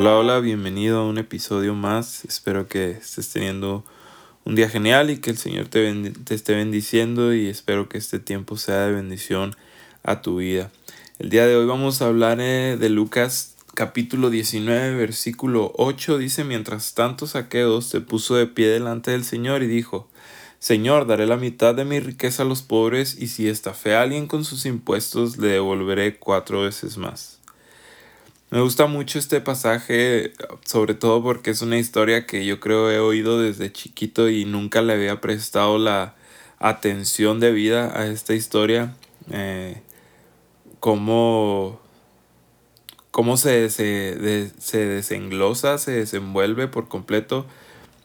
Hola, hola, bienvenido a un episodio más. Espero que estés teniendo un día genial y que el Señor te, te, esté bendiciendo y espero que este tiempo sea de bendición a tu vida. El día de hoy vamos a hablar eh, de Lucas capítulo 19 versículo 8. Dice, mientras tanto Saqueo se puso de pie delante del Señor y dijo, Señor, daré la mitad de mi riqueza a los pobres y si estafé a alguien con sus impuestos le devolveré cuatro veces más. Me gusta mucho este pasaje, sobre todo porque es una historia que yo creo he oído desde chiquito y nunca le había prestado la atención de vida a esta historia. Eh, cómo, cómo se, se, se desenglosa, se desenvuelve por completo.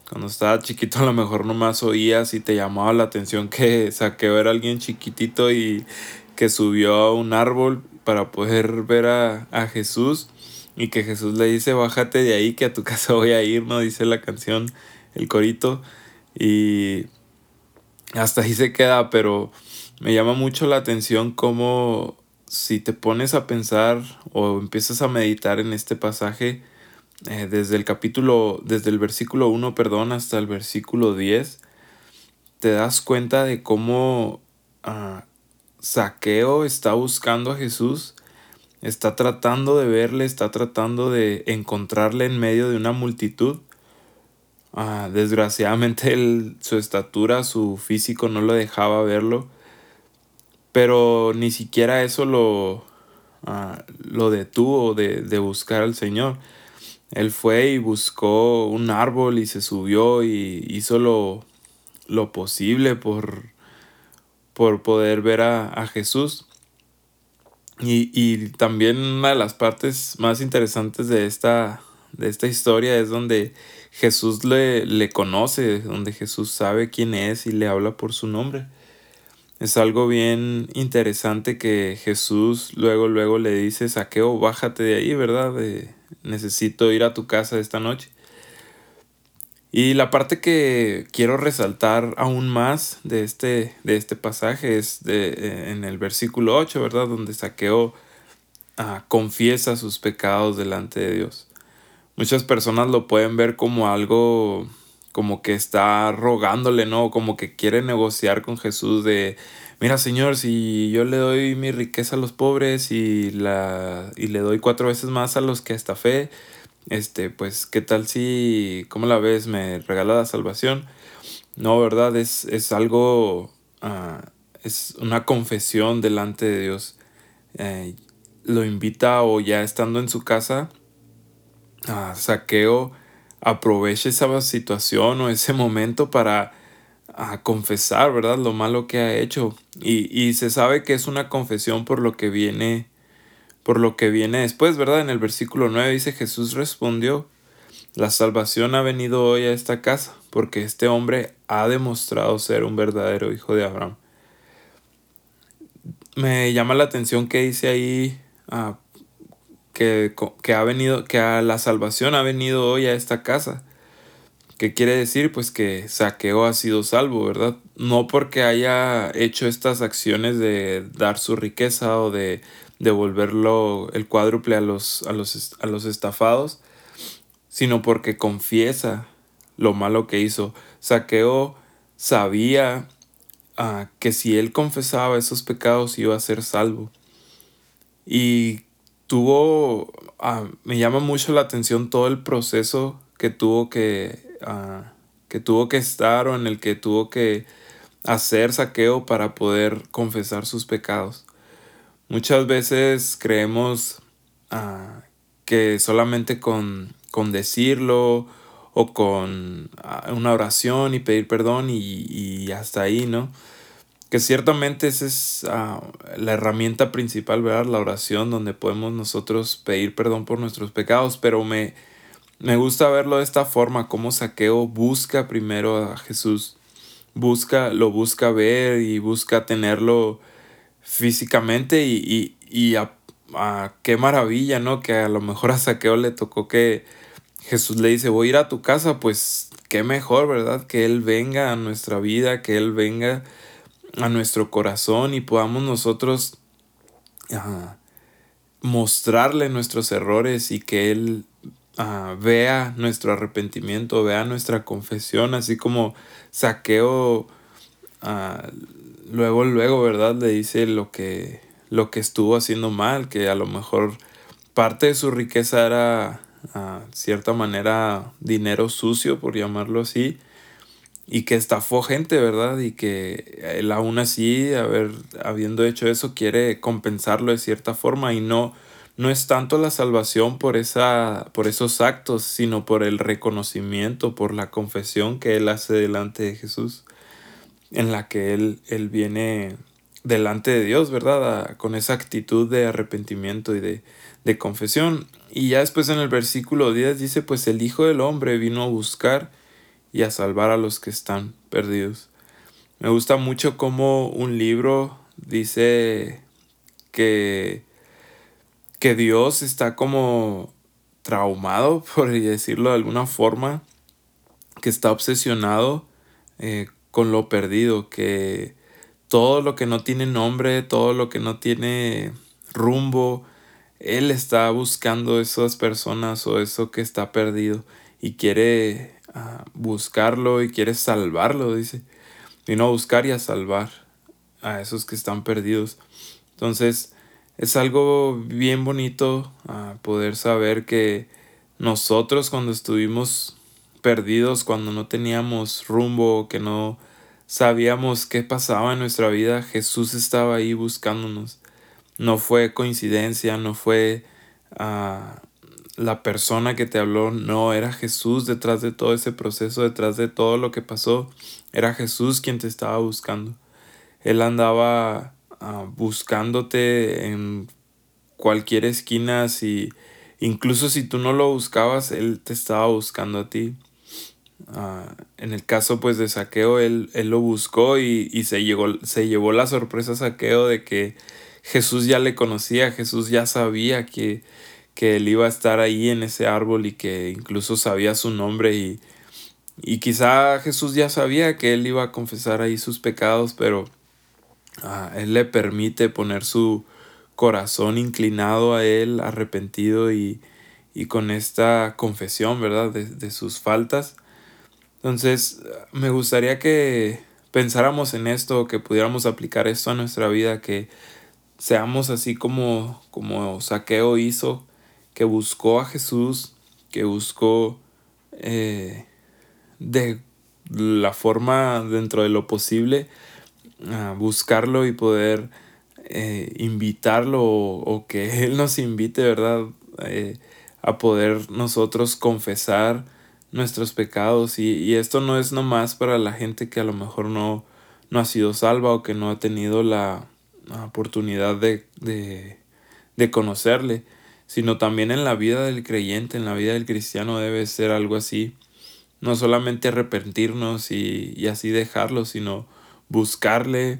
Cuando estaba chiquito a lo mejor nomás oías y te llamaba la atención que Saqueo era alguien chiquitito y que subió a un árbol para poder ver a, a Jesús y que Jesús le dice, bájate de ahí que a tu casa voy a ir, ¿no? Dice la canción, el corito. Y hasta ahí se queda, pero me llama mucho la atención cómo si te pones a pensar o empiezas a meditar en este pasaje, eh, desde el capítulo, desde el versículo 1, perdón, hasta el versículo 10, te das cuenta de cómo ah, Saqueo está buscando a Jesús está tratando de verle, está tratando de encontrarle en medio de una multitud. Ah, desgraciadamente su estatura, su físico no lo dejaba verlo, pero ni siquiera eso lo, ah, lo detuvo de, de, buscar al Señor. Él fue y buscó un árbol y se subió y hizo lo, lo posible por, por poder ver a, a Jesús. Y, y, también una de las partes más interesantes de esta, de esta historia es donde Jesús le, le conoce, donde Jesús sabe quién es y le habla por su nombre. Es algo bien interesante que Jesús luego, luego le dice, saqueo, bájate de ahí, ¿verdad? necesito ir a tu casa esta noche. Y la parte que quiero resaltar aún más de este, de este pasaje es de, eh, en el versículo 8, ¿verdad? Donde Saqueo ah, confiesa sus pecados delante de Dios. Muchas personas lo pueden ver como algo como que está rogándole, ¿no? Como que quiere negociar con Jesús de, mira Señor, si yo le doy mi riqueza a los pobres y, la, y le doy cuatro veces más a los que hasta fe, este, pues, ¿qué tal si, cómo la ves, me regala la salvación? No, ¿verdad? Es, es algo, uh, es una confesión delante de Dios. Eh, lo invita o ya estando en su casa, a Saqueo aproveche esa situación o ese momento para a confesar, ¿verdad? Lo malo que ha hecho. Y, y se sabe que es una confesión por lo que viene por lo que viene después, ¿verdad? En el versículo 9 dice Jesús respondió, la salvación ha venido hoy a esta casa, porque este hombre ha demostrado ser un verdadero hijo de Abraham. Me llama la atención que dice ahí ah, que, que, ha venido, que la salvación ha venido hoy a esta casa. ¿Qué quiere decir? Pues que Saqueo ha sido salvo, ¿verdad? No porque haya hecho estas acciones de dar su riqueza o de devolverlo el cuádruple a los, a los, a los estafados, sino porque confiesa lo malo que hizo. Saqueo sabía ah, que si él confesaba esos pecados iba a ser salvo. Y tuvo, ah, me llama mucho la atención todo el proceso que tuvo que, ah, que tuvo que estar o en el que tuvo que hacer saqueo para poder confesar sus pecados. Muchas veces creemos ah, que solamente con, con, decirlo o con ah, una oración y pedir perdón y, hasta ahí, ¿no? Que ciertamente esa es ah, la herramienta principal, ¿verdad? La oración donde podemos nosotros pedir perdón por nuestros pecados, pero me, me gusta verlo de esta forma, como Saqueo busca primero a Jesús, busca, lo busca ver y busca tenerlo físicamente y, y, a, qué maravilla, ¿no? Que a lo mejor a Saqueo le tocó que Jesús le dice, voy a ir a tu casa, pues qué mejor, ¿verdad? Que Él venga a nuestra vida, que Él venga a nuestro corazón y podamos nosotros mostrarle nuestros errores y que Él ah, vea nuestro arrepentimiento, vea nuestra confesión, así como saqueo ah, luego, luego, ¿verdad? Le dice lo que, lo que estuvo haciendo mal, que a lo mejor parte de su riqueza era, a cierta manera, dinero sucio, por llamarlo así, y que estafó gente, ¿verdad? Y que él aún así, haber, habiendo hecho eso, quiere compensarlo de cierta forma y no, no es tanto la salvación por, esa, por esos actos, sino por el reconocimiento, por la confesión que él hace delante de Jesús, en la que él, él viene delante de Dios, ¿verdad? con esa actitud de arrepentimiento y de, de confesión. Y ya después en el versículo 10 dice, pues el Hijo del Hombre vino a buscar y a salvar a los que están perdidos. Me gusta mucho cómo un libro dice que, que Dios está como traumado, por decirlo de alguna forma, que está obsesionado eh, con lo perdido, que todo lo que no tiene nombre, todo lo que no tiene rumbo, Él está buscando esas personas o eso que está perdido y quiere ah, buscarlo y quiere salvarlo, dice. Vino a buscar y a salvar a esos que están perdidos. Entonces, es algo bien bonito ah, poder saber que nosotros cuando estuvimos perdidos, cuando no teníamos rumbo, que no sabíamos qué pasaba en nuestra vida, Jesús estaba ahí buscándonos. No fue coincidencia, no fue ah, la persona que te habló, no, era Jesús detrás de todo ese proceso, detrás de todo lo que pasó, era Jesús quien te estaba buscando. Él andaba ah, buscándote en cualquier esquina, si, incluso si tú no lo buscabas, Él te estaba buscando a ti. Ah, en el caso pues de saqueo, él, él lo buscó y, y, se, llegó, se llevó la sorpresa saqueo de que Jesús ya le conocía, Jesús ya sabía que, que él iba a estar ahí en ese árbol y que incluso sabía su nombre y, y quizá Jesús ya sabía que él iba a confesar ahí sus pecados, pero ah, él le permite poner su corazón inclinado a él, arrepentido y, y con esta confesión, ¿verdad? De, de sus faltas. Entonces, me gustaría que pensáramos en esto, que pudiéramos aplicar esto a nuestra vida, que seamos así como, como Saqueo hizo, que buscó a Jesús, que buscó eh, de la forma dentro de lo posible buscarlo y poder eh, invitarlo o, que Él nos invite, ¿verdad? Eh, a poder nosotros confesar nuestros pecados y, esto no es nomás para la gente que a lo mejor no, no ha sido salva o que no ha tenido la, oportunidad de, de, conocerle, sino también en la vida del creyente, en la vida del cristiano debe ser algo así, no solamente arrepentirnos y, y así dejarlo, sino buscarle,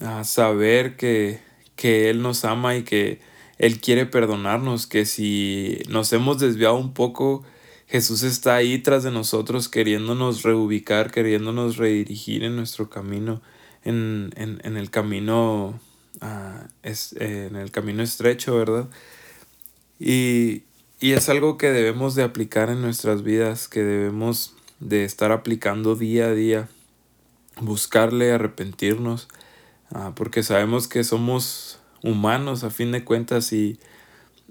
a saber que, que Él nos ama y que Él quiere perdonarnos, que si nos hemos desviado un poco, Jesús está ahí tras de nosotros queriéndonos reubicar, queriéndonos redirigir en nuestro camino, en, en, el camino ah, es, en el camino estrecho, ¿verdad? Y, y es algo que debemos de aplicar en nuestras vidas, que debemos de estar aplicando día a día, buscarle, arrepentirnos, ah, porque sabemos que somos humanos a fin de cuentas y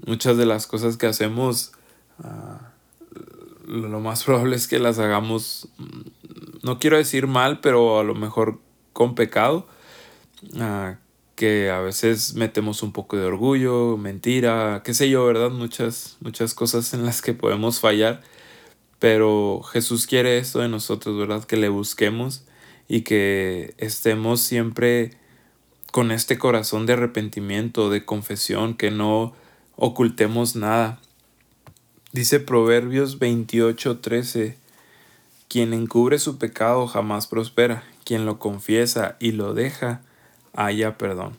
muchas de las cosas que hacemos ah, lo más probable es que las hagamos, no quiero decir mal, pero a lo mejor con pecado, ah, que a veces metemos un poco de orgullo, mentira, qué sé yo, ¿verdad? Muchas, muchas cosas en las que podemos fallar, pero Jesús quiere esto de nosotros, ¿verdad? Que le busquemos y que estemos siempre con este corazón de arrepentimiento, de confesión, que no ocultemos nada, Dice Proverbios 28:13, quien encubre su pecado jamás prospera, quien lo confiesa y lo deja, haya perdón.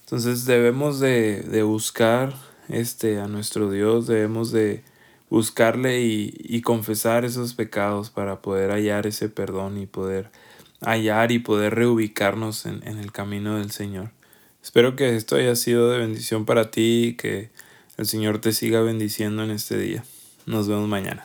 Entonces debemos de, de buscar este, a nuestro Dios, debemos de buscarle y, y, confesar esos pecados para poder hallar ese perdón y poder hallar y poder reubicarnos en, en el camino del Señor. Espero que esto haya sido de bendición para ti y que el Señor te siga bendiciendo en este día. Nos vemos mañana.